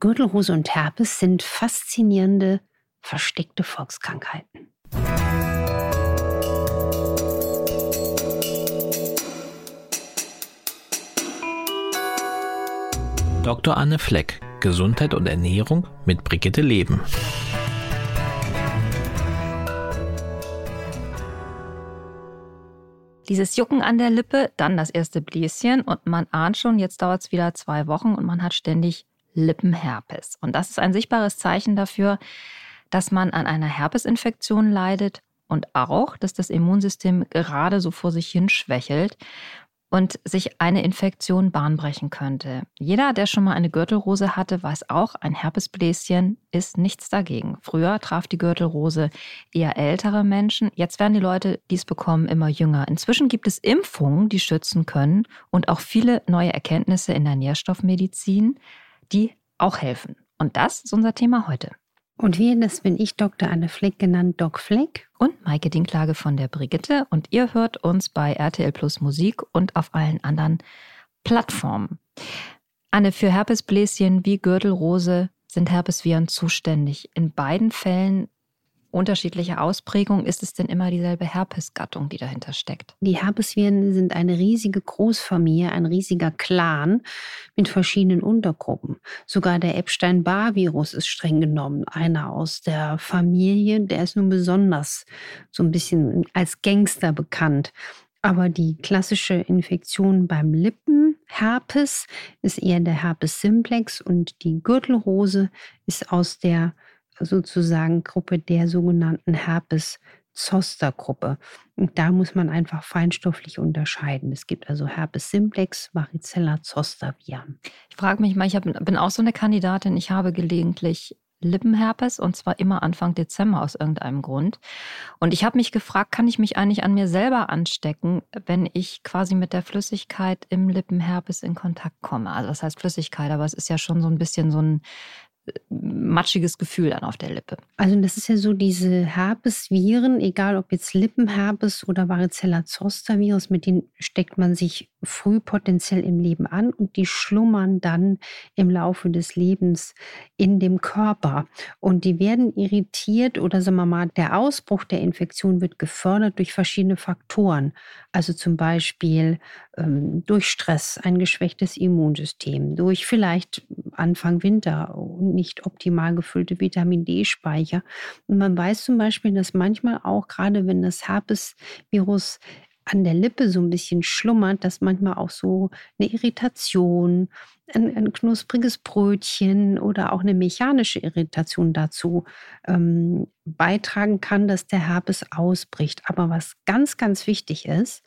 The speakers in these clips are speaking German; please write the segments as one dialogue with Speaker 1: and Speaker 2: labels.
Speaker 1: Gürtelrose und Herpes sind faszinierende, versteckte Volkskrankheiten.
Speaker 2: Dr. Anne Fleck, Gesundheit und Ernährung mit Brigitte Leben.
Speaker 3: Dieses Jucken an der Lippe, dann das erste Bläschen und man ahnt schon, jetzt dauert es wieder zwei Wochen und man hat ständig Lippenherpes. Und das ist ein sichtbares Zeichen dafür, dass man an einer Herpesinfektion leidet und auch, dass das Immunsystem gerade so vor sich hin schwächelt und sich eine Infektion bahnbrechen könnte. Jeder, der schon mal eine Gürtelrose hatte, weiß auch, ein Herpesbläschen ist nichts dagegen. Früher traf die Gürtelrose eher ältere Menschen. Jetzt werden die Leute, die es bekommen, immer jünger. Inzwischen gibt es Impfungen, die schützen können und auch viele neue Erkenntnisse in der Nährstoffmedizin, die auch helfen. Und das ist unser Thema heute.
Speaker 1: Und wir, das bin ich, Dr. Anne Fleck, genannt Doc Fleck.
Speaker 3: Und Maike Dinklage von der Brigitte. Und ihr hört uns bei RTL Plus Musik und auf allen anderen Plattformen. Anne, für Herpesbläschen wie Gürtelrose sind Herpesviren zuständig. In beiden Fällen unterschiedliche Ausprägung? Ist es denn immer dieselbe Herpesgattung, die dahinter steckt?
Speaker 1: Die Herpesviren sind eine riesige Großfamilie, ein riesiger Clan mit verschiedenen Untergruppen. Sogar der Epstein-Barr-Virus ist streng genommen einer aus der Familie. Der ist nun besonders so ein bisschen als Gangster bekannt. Aber die klassische Infektion beim Lippenherpes ist eher der Herpes simplex und die Gürtelrose ist aus der sozusagen Gruppe der sogenannten Herpes Zoster Gruppe. Und da muss man einfach feinstofflich unterscheiden. Es gibt also Herpes simplex, Varicella zoster Viren.
Speaker 3: Ich frage mich mal, ich hab, bin auch so eine Kandidatin, ich habe gelegentlich Lippenherpes und zwar immer Anfang Dezember aus irgendeinem Grund. Und ich habe mich gefragt, kann ich mich eigentlich an mir selber anstecken, wenn ich quasi mit der Flüssigkeit im Lippenherpes in Kontakt komme? Also was heißt Flüssigkeit, aber es ist ja schon so ein bisschen so ein matschiges Gefühl dann auf der Lippe.
Speaker 1: Also das ist ja so diese Herpesviren, egal ob jetzt Lippenherpes oder Varicella zoster Virus, mit denen steckt man sich früh potenziell im Leben an und die schlummern dann im Laufe des Lebens in dem Körper und die werden irritiert oder sagen wir mal, der Ausbruch der Infektion wird gefördert durch verschiedene Faktoren. Also zum Beispiel ähm, durch Stress, ein geschwächtes Immunsystem, durch vielleicht Anfang Winter nicht optimal gefüllte Vitamin D-Speicher. Und man weiß zum Beispiel, dass manchmal auch, gerade wenn das Herpesvirus an der Lippe so ein bisschen schlummert, dass manchmal auch so eine Irritation, ein, ein knuspriges Brötchen oder auch eine mechanische Irritation dazu ähm, beitragen kann, dass der Herpes ausbricht. Aber was ganz, ganz wichtig ist,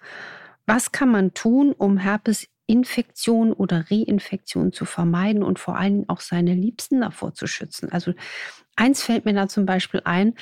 Speaker 1: was kann man tun, um Herpesinfektion oder Reinfektion zu vermeiden und vor allen Dingen auch seine Liebsten davor zu schützen? Also eins fällt mir da zum Beispiel ein,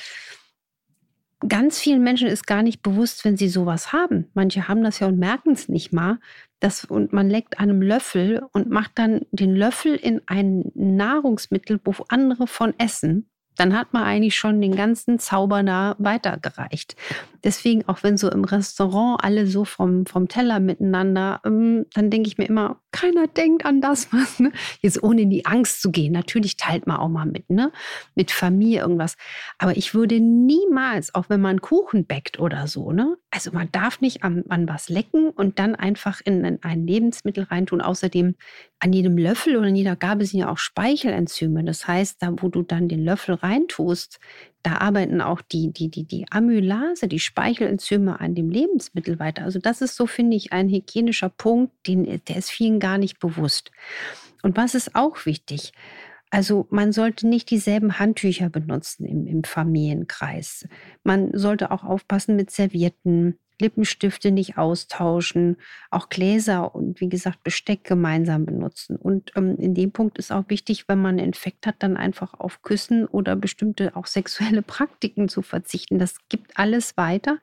Speaker 1: ganz vielen Menschen ist gar nicht bewusst, wenn sie sowas haben. Manche haben das ja und merken es nicht mal. Das, und man leckt einem Löffel und macht dann den Löffel in ein Nahrungsmittel, wo andere von essen dann hat man eigentlich schon den ganzen Zauber da weitergereicht. Deswegen, auch wenn so im Restaurant alle so vom, vom Teller miteinander, ähm, dann denke ich mir immer, keiner denkt an das, was, ne? Jetzt ohne in die Angst zu gehen. Natürlich teilt man auch mal mit, ne? Mit Familie irgendwas. Aber ich würde niemals, auch wenn man Kuchen bäckt oder so, ne? Also man darf nicht an, an was lecken und dann einfach in, in ein Lebensmittel reintun. Außerdem an jedem Löffel oder in jeder Gabel sind ja auch Speichelenzyme. Das heißt, da wo du dann den Löffel reintust, da arbeiten auch die, die, die, die Amylase, die Speichelenzyme an dem Lebensmittel weiter. Also das ist so, finde ich, ein hygienischer Punkt, den, der ist vielen gar nicht bewusst. Und was ist auch wichtig? Also man sollte nicht dieselben Handtücher benutzen im, im Familienkreis. Man sollte auch aufpassen mit Servietten, Lippenstifte nicht austauschen, auch Gläser und wie gesagt Besteck gemeinsam benutzen. Und ähm, in dem Punkt ist auch wichtig, wenn man einen Infekt hat, dann einfach auf Küssen oder bestimmte auch sexuelle Praktiken zu verzichten. Das gibt alles weiter,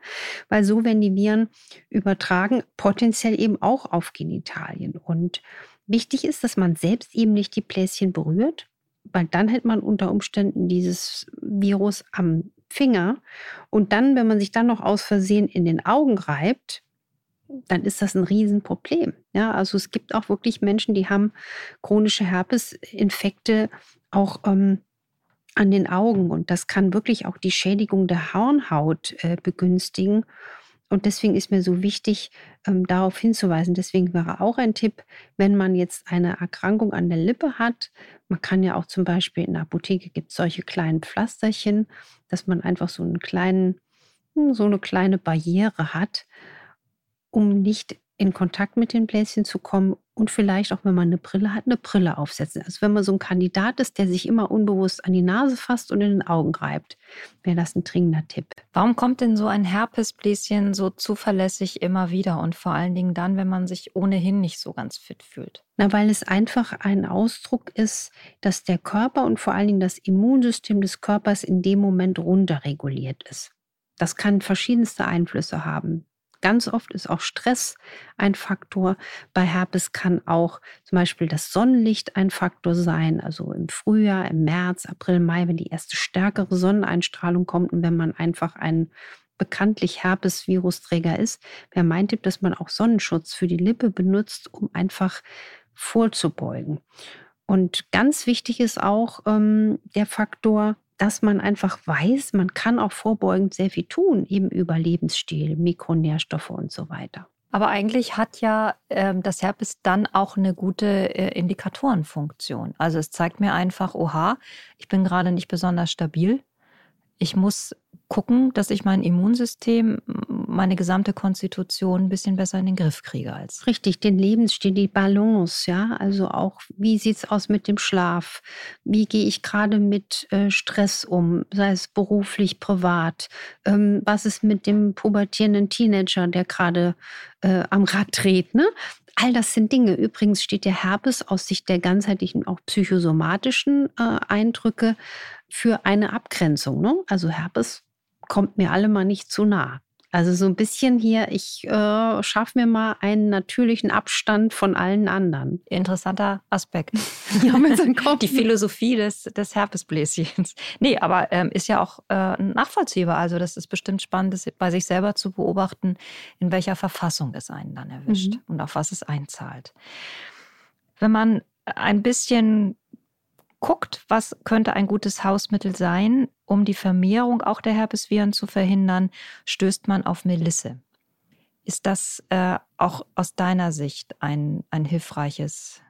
Speaker 1: weil so werden die Viren übertragen, potenziell eben auch auf Genitalien. Und wichtig ist, dass man selbst eben nicht die Bläschen berührt, weil dann hätte man unter Umständen dieses Virus am Finger und dann, wenn man sich dann noch aus Versehen in den Augen reibt, dann ist das ein Riesenproblem. Ja, also es gibt auch wirklich Menschen, die haben chronische Herpesinfekte auch ähm, an den Augen und das kann wirklich auch die Schädigung der Hornhaut äh, begünstigen. Und deswegen ist mir so wichtig, ähm, darauf hinzuweisen. Deswegen wäre auch ein Tipp, wenn man jetzt eine Erkrankung an der Lippe hat. Man kann ja auch zum Beispiel in der Apotheke gibt es solche kleinen Pflasterchen, dass man einfach so einen kleinen, hm, so eine kleine Barriere hat, um nicht in Kontakt mit den Bläschen zu kommen und vielleicht auch, wenn man eine Brille hat, eine Brille aufsetzen. Also wenn man so ein Kandidat ist, der sich immer unbewusst an die Nase fasst und in den Augen reibt, wäre das ein dringender Tipp.
Speaker 3: Warum kommt denn so ein Herpesbläschen so zuverlässig immer wieder und vor allen Dingen dann, wenn man sich ohnehin nicht so ganz fit fühlt?
Speaker 1: Na, weil es einfach ein Ausdruck ist, dass der Körper und vor allen Dingen das Immunsystem des Körpers in dem Moment runterreguliert ist. Das kann verschiedenste Einflüsse haben. Ganz oft ist auch Stress ein Faktor. Bei Herpes kann auch zum Beispiel das Sonnenlicht ein Faktor sein. Also im Frühjahr, im März, April, Mai, wenn die erste stärkere Sonneneinstrahlung kommt und wenn man einfach ein bekanntlich Herpes-Virusträger ist, wäre mein Tipp, dass man auch Sonnenschutz für die Lippe benutzt, um einfach vorzubeugen. Und ganz wichtig ist auch ähm, der Faktor, dass man einfach weiß, man kann auch vorbeugend sehr viel tun, eben über Lebensstil, Mikronährstoffe und so weiter.
Speaker 3: Aber eigentlich hat ja ähm, das Herpes dann auch eine gute äh, Indikatorenfunktion. Also es zeigt mir einfach, oha, ich bin gerade nicht besonders stabil. Ich muss gucken, dass ich mein Immunsystem, meine gesamte Konstitution ein bisschen besser in den Griff kriege als.
Speaker 1: Richtig, den Lebensstil, die Balance, ja. Also auch, wie sieht es aus mit dem Schlaf? Wie gehe ich gerade mit äh, Stress um, sei es beruflich, privat? Ähm, was ist mit dem pubertierenden Teenager, der gerade äh, am Rad dreht, ne? All das sind Dinge. Übrigens steht der Herpes aus Sicht der ganzheitlichen, auch psychosomatischen äh, Eindrücke für eine Abgrenzung. Ne? Also Herpes kommt mir alle mal nicht zu nah. Also so ein bisschen hier, ich äh, schaffe mir mal einen natürlichen Abstand von allen anderen.
Speaker 3: Interessanter Aspekt. ja, Die Philosophie des, des Herpesbläschens. Nee, aber ähm, ist ja auch äh, nachvollziehbar. Also das ist bestimmt spannend, das bei sich selber zu beobachten, in welcher Verfassung es einen dann erwischt mhm. und auf was es einzahlt. Wenn man ein bisschen guckt, was könnte ein gutes Hausmittel sein, um die Vermehrung auch der Herpesviren zu verhindern, stößt man auf Melisse. Ist das äh, auch aus deiner Sicht ein, ein hilfreiches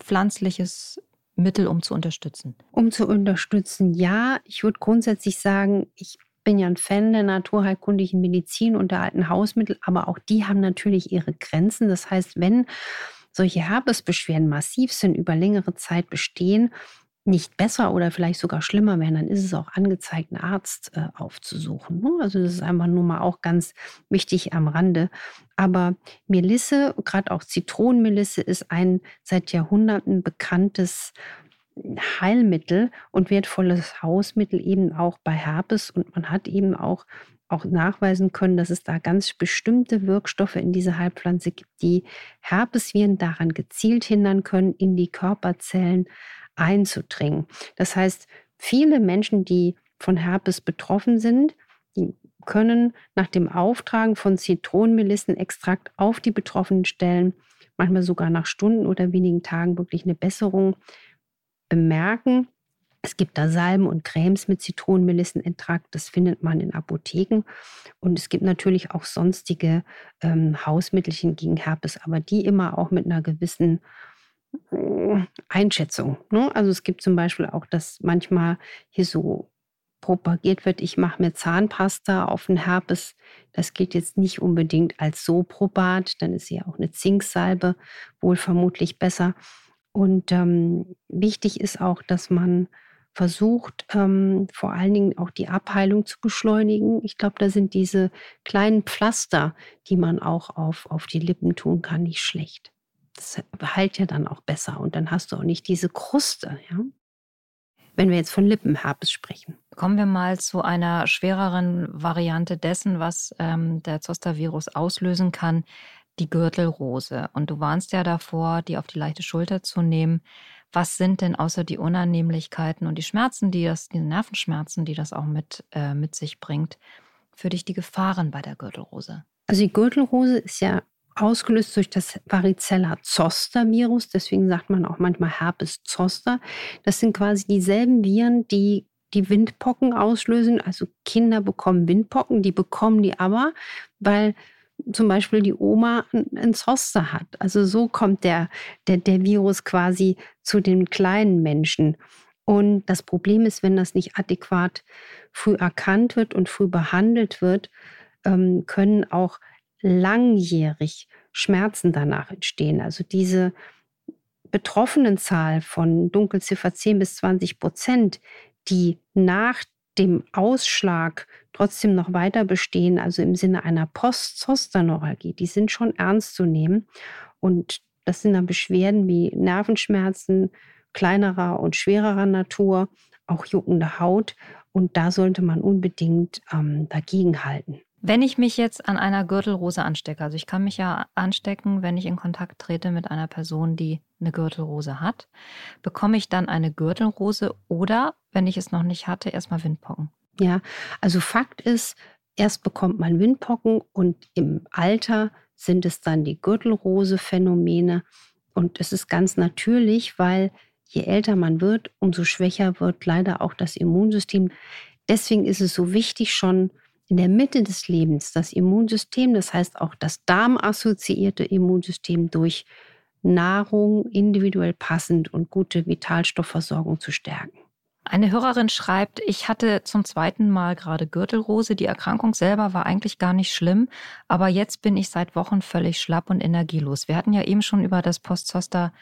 Speaker 3: pflanzliches Mittel, um zu unterstützen?
Speaker 1: Um zu unterstützen, ja. Ich würde grundsätzlich sagen, ich bin ja ein Fan der naturheilkundlichen Medizin und der alten Hausmittel, aber auch die haben natürlich ihre Grenzen. Das heißt, wenn solche Herpesbeschwerden massiv sind, über längere Zeit bestehen, nicht besser oder vielleicht sogar schlimmer werden, dann ist es auch angezeigt, einen Arzt äh, aufzusuchen. Ne? Also das ist einfach nur mal auch ganz wichtig am Rande. Aber Melisse, gerade auch Zitronenmelisse, ist ein seit Jahrhunderten bekanntes Heilmittel und wertvolles Hausmittel eben auch bei Herpes. Und man hat eben auch auch nachweisen können, dass es da ganz bestimmte Wirkstoffe in dieser Heilpflanze gibt, die Herpesviren daran gezielt hindern können, in die Körperzellen einzudringen. Das heißt, viele Menschen, die von Herpes betroffen sind, die können nach dem Auftragen von Zitronenmelissenextrakt auf die betroffenen Stellen, manchmal sogar nach Stunden oder wenigen Tagen, wirklich eine Besserung bemerken. Es gibt da Salben und Cremes mit Zitronenmelissenextrakt, das findet man in Apotheken. Und es gibt natürlich auch sonstige ähm, Hausmittelchen gegen Herpes, aber die immer auch mit einer gewissen Einschätzung. Ne? Also es gibt zum Beispiel auch, dass manchmal hier so propagiert wird, ich mache mir Zahnpasta auf den Herpes. Das gilt jetzt nicht unbedingt als so probat, dann ist ja auch eine Zinksalbe wohl vermutlich besser. Und ähm, wichtig ist auch, dass man versucht, ähm, vor allen Dingen auch die Abheilung zu beschleunigen. Ich glaube, da sind diese kleinen Pflaster, die man auch auf, auf die Lippen tun kann, nicht schlecht. Das heilt ja dann auch besser und dann hast du auch nicht diese Kruste, ja. Wenn wir jetzt von Lippenherpes sprechen.
Speaker 3: Kommen wir mal zu einer schwereren Variante dessen, was ähm, der Zoster-Virus auslösen kann, die Gürtelrose. Und du warnst ja davor, die auf die leichte Schulter zu nehmen. Was sind denn außer die Unannehmlichkeiten und die Schmerzen, die das, die Nervenschmerzen, die das auch mit, äh, mit sich bringt, für dich die Gefahren bei der Gürtelrose?
Speaker 1: Also die Gürtelrose ist ja ausgelöst durch das Varicella Zoster Virus. Deswegen sagt man auch manchmal Herpes Zoster. Das sind quasi dieselben Viren, die die Windpocken auslösen. Also Kinder bekommen Windpocken, die bekommen die aber, weil zum Beispiel die Oma ein Zoster hat. Also so kommt der, der, der Virus quasi zu den kleinen Menschen. Und das Problem ist, wenn das nicht adäquat früh erkannt wird und früh behandelt wird, ähm, können auch langjährig Schmerzen danach entstehen. Also diese Betroffenenzahl von Dunkelziffer 10 bis 20 Prozent, die nach dem Ausschlag trotzdem noch weiter bestehen, also im Sinne einer Postzosterneuralgie, die sind schon ernst zu nehmen. Und das sind dann Beschwerden wie Nervenschmerzen kleinerer und schwererer Natur, auch juckende Haut. Und da sollte man unbedingt ähm, dagegenhalten.
Speaker 3: Wenn ich mich jetzt an einer Gürtelrose anstecke, also ich kann mich ja anstecken, wenn ich in Kontakt trete mit einer Person, die eine Gürtelrose hat, bekomme ich dann eine Gürtelrose oder, wenn ich es noch nicht hatte, erstmal Windpocken?
Speaker 1: Ja, also Fakt ist, erst bekommt man Windpocken und im Alter sind es dann die Gürtelrose-Phänomene. Und es ist ganz natürlich, weil je älter man wird, umso schwächer wird leider auch das Immunsystem. Deswegen ist es so wichtig, schon in der Mitte des Lebens das Immunsystem, das heißt auch das darmassoziierte Immunsystem durch Nahrung individuell passend und gute Vitalstoffversorgung zu stärken.
Speaker 3: Eine Hörerin schreibt, ich hatte zum zweiten Mal gerade Gürtelrose. Die Erkrankung selber war eigentlich gar nicht schlimm, aber jetzt bin ich seit Wochen völlig schlapp und energielos. Wir hatten ja eben schon über das Postzoster,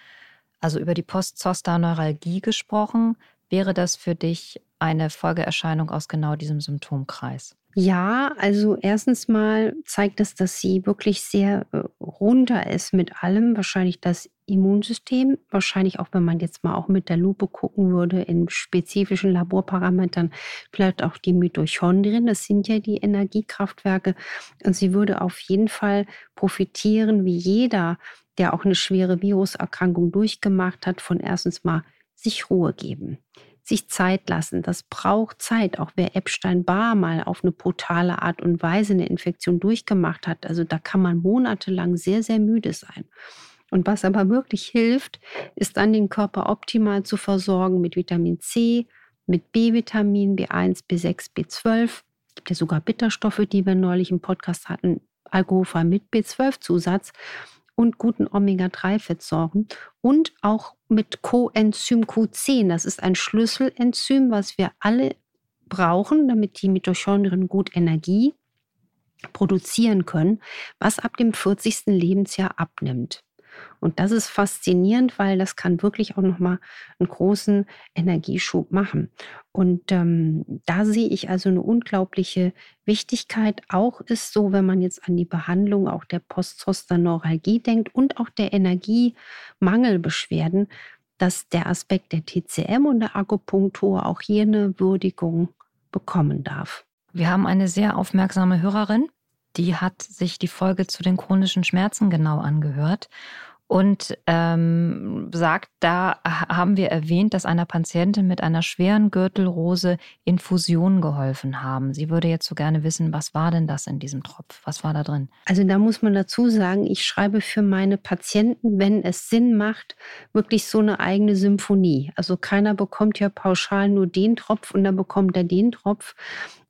Speaker 3: also über die Postzoster-Neuralgie gesprochen. Wäre das für dich eine Folgeerscheinung aus genau diesem Symptomkreis?
Speaker 1: Ja, also erstens mal zeigt es, dass sie wirklich sehr äh, runter ist mit allem. Wahrscheinlich das Immunsystem, wahrscheinlich auch, wenn man jetzt mal auch mit der Lupe gucken würde, in spezifischen Laborparametern, vielleicht auch die Mitochondrien, das sind ja die Energiekraftwerke. Und sie würde auf jeden Fall profitieren, wie jeder, der auch eine schwere Viruserkrankung durchgemacht hat, von erstens mal sich Ruhe geben sich Zeit lassen. Das braucht Zeit. Auch wer Epstein-Barr mal auf eine brutale Art und Weise eine Infektion durchgemacht hat, also da kann man monatelang sehr, sehr müde sein. Und was aber wirklich hilft, ist dann den Körper optimal zu versorgen mit Vitamin C, mit B-Vitamin, B1, B6, B12. Es gibt ja sogar Bitterstoffe, die wir neulich im Podcast hatten, alkoholfrei mit B12-Zusatz und guten Omega-3-Fettsäuren und auch mit Coenzym Q10. Das ist ein Schlüsselenzym, was wir alle brauchen, damit die Mitochondrien gut Energie produzieren können, was ab dem 40. Lebensjahr abnimmt. Und das ist faszinierend, weil das kann wirklich auch nochmal einen großen Energieschub machen. Und ähm, da sehe ich also eine unglaubliche Wichtigkeit. Auch ist so, wenn man jetzt an die Behandlung auch der Postzosterneuralgie denkt und auch der Energiemangelbeschwerden, dass der Aspekt der TCM und der Akupunktur auch hier eine Würdigung bekommen darf.
Speaker 3: Wir haben eine sehr aufmerksame Hörerin, die hat sich die Folge zu den chronischen Schmerzen genau angehört und ähm, sagt, da haben wir erwähnt, dass einer Patientin mit einer schweren Gürtelrose Infusionen geholfen haben. Sie würde jetzt so gerne wissen, was war denn das in diesem Tropf? Was war da drin?
Speaker 1: Also da muss man dazu sagen, ich schreibe für meine Patienten, wenn es Sinn macht, wirklich so eine eigene Symphonie. Also keiner bekommt ja pauschal nur den Tropf und dann bekommt er den Tropf.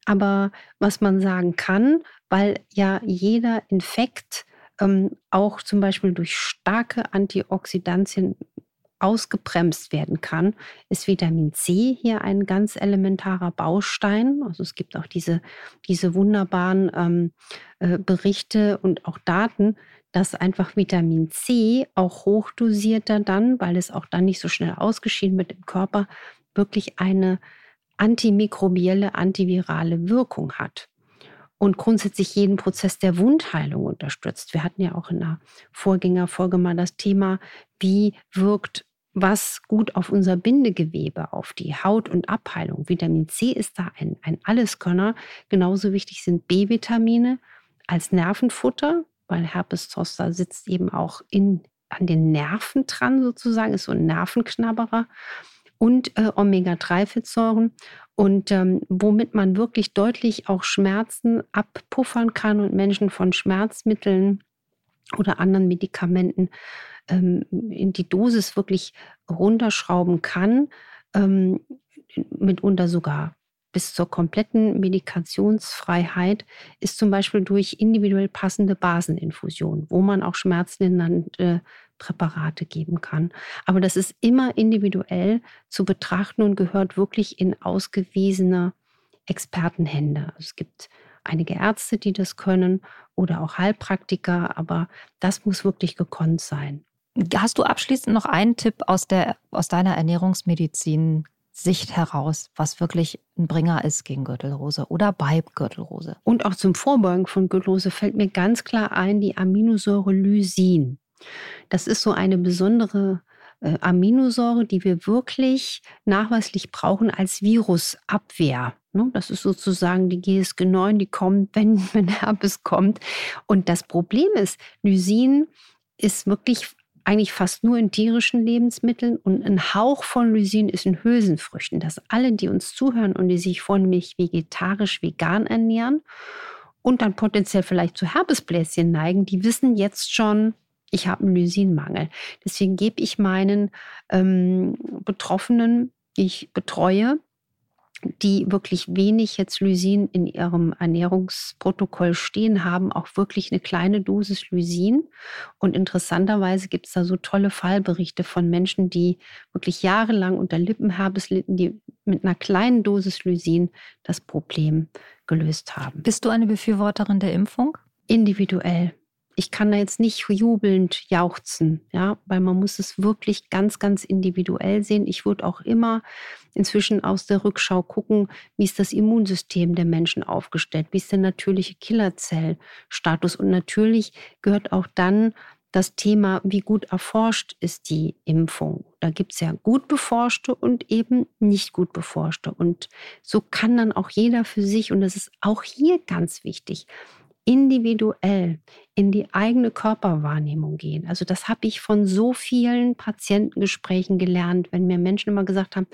Speaker 1: Aber was man sagen kann, weil ja jeder Infekt ähm, auch zum Beispiel durch starke Antioxidantien ausgebremst werden kann, ist Vitamin C hier ein ganz elementarer Baustein. Also es gibt auch diese, diese wunderbaren ähm, äh, Berichte und auch Daten, dass einfach Vitamin C auch hochdosierter dann, weil es auch dann nicht so schnell ausgeschieden wird im Körper, wirklich eine antimikrobielle, antivirale Wirkung hat und grundsätzlich jeden Prozess der Wundheilung unterstützt. Wir hatten ja auch in der Vorgängerfolge mal das Thema, wie wirkt was gut auf unser Bindegewebe, auf die Haut und Abheilung. Vitamin C ist da ein, ein Alleskönner. Genauso wichtig sind B-Vitamine als Nervenfutter, weil Herpes zoster sitzt eben auch in, an den Nerven dran sozusagen, ist so ein Nervenknabberer. und äh, Omega-3-Fettsäuren und ähm, womit man wirklich deutlich auch Schmerzen abpuffern kann und Menschen von Schmerzmitteln oder anderen Medikamenten ähm, in die Dosis wirklich runterschrauben kann, ähm, mitunter sogar bis zur kompletten Medikationsfreiheit ist zum Beispiel durch individuell passende Baseninfusion, wo man auch schmerzlindernde Präparate geben kann. Aber das ist immer individuell zu betrachten und gehört wirklich in ausgewiesene Expertenhände. Also es gibt einige Ärzte, die das können oder auch Heilpraktiker, aber das muss wirklich gekonnt sein.
Speaker 3: Hast du abschließend noch einen Tipp aus, der, aus deiner Ernährungsmedizin Sicht heraus, was wirklich ein Bringer ist gegen Gürtelrose oder bei Gürtelrose.
Speaker 1: Und auch zum Vorbeugen von Gürtelrose fällt mir ganz klar ein die Aminosäure Lysin. Das ist so eine besondere äh, Aminosäure, die wir wirklich nachweislich brauchen als Virusabwehr. Ne? Das ist sozusagen die GSG9, die kommt, wenn, wenn Herpes kommt. Und das Problem ist, Lysin ist wirklich eigentlich fast nur in tierischen Lebensmitteln und ein Hauch von Lysin ist in Hülsenfrüchten. Dass alle, die uns zuhören und die sich vornehmlich vegetarisch, vegan ernähren und dann potenziell vielleicht zu Herpesbläschen neigen, die wissen jetzt schon, ich habe einen Lysinmangel. Deswegen gebe ich meinen ähm, Betroffenen, die ich betreue, die wirklich wenig jetzt Lysin in ihrem Ernährungsprotokoll stehen haben, auch wirklich eine kleine Dosis Lysin. Und interessanterweise gibt es da so tolle Fallberichte von Menschen, die wirklich jahrelang unter Lippenherpes litten, die mit einer kleinen Dosis Lysin das Problem gelöst haben.
Speaker 3: Bist du eine Befürworterin der Impfung?
Speaker 1: Individuell ich kann da jetzt nicht jubelnd jauchzen, ja, weil man muss es wirklich ganz, ganz individuell sehen. Ich würde auch immer inzwischen aus der Rückschau gucken, wie ist das Immunsystem der Menschen aufgestellt, wie ist der natürliche Killerzellstatus und natürlich gehört auch dann das Thema, wie gut erforscht ist die Impfung. Da gibt es ja gut beforschte und eben nicht gut beforschte. Und so kann dann auch jeder für sich, und das ist auch hier ganz wichtig, individuell in die eigene Körperwahrnehmung gehen. Also das habe ich von so vielen Patientengesprächen gelernt, wenn mir Menschen immer gesagt haben,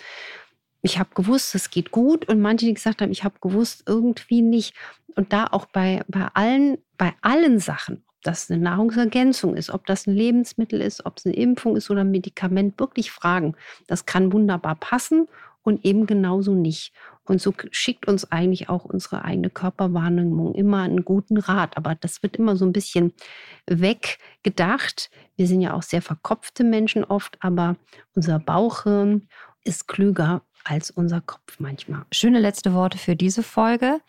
Speaker 1: ich habe gewusst, es geht gut und manche, die gesagt haben, ich habe gewusst, irgendwie nicht. Und da auch bei, bei, allen, bei allen Sachen, ob das eine Nahrungsergänzung ist, ob das ein Lebensmittel ist, ob es eine Impfung ist oder ein Medikament, wirklich fragen. Das kann wunderbar passen und eben genauso nicht. Und so schickt uns eigentlich auch unsere eigene Körperwahrnehmung immer einen guten Rat. Aber das wird immer so ein bisschen weggedacht. Wir sind ja auch sehr verkopfte Menschen oft, aber unser Bauchhirn ist klüger als unser Kopf manchmal.
Speaker 3: Schöne letzte Worte für diese Folge.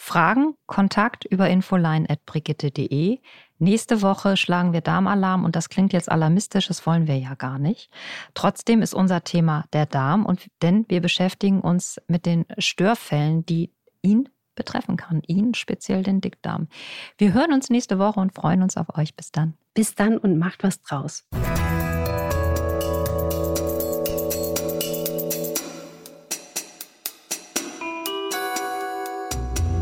Speaker 3: Fragen, Kontakt über infoline.brigitte.de. Nächste Woche schlagen wir Darmalarm und das klingt jetzt alarmistisch, das wollen wir ja gar nicht. Trotzdem ist unser Thema der Darm und denn wir beschäftigen uns mit den Störfällen, die ihn betreffen kann, ihn speziell den Dickdarm. Wir hören uns nächste Woche und freuen uns auf euch. Bis dann.
Speaker 1: Bis dann und macht was draus.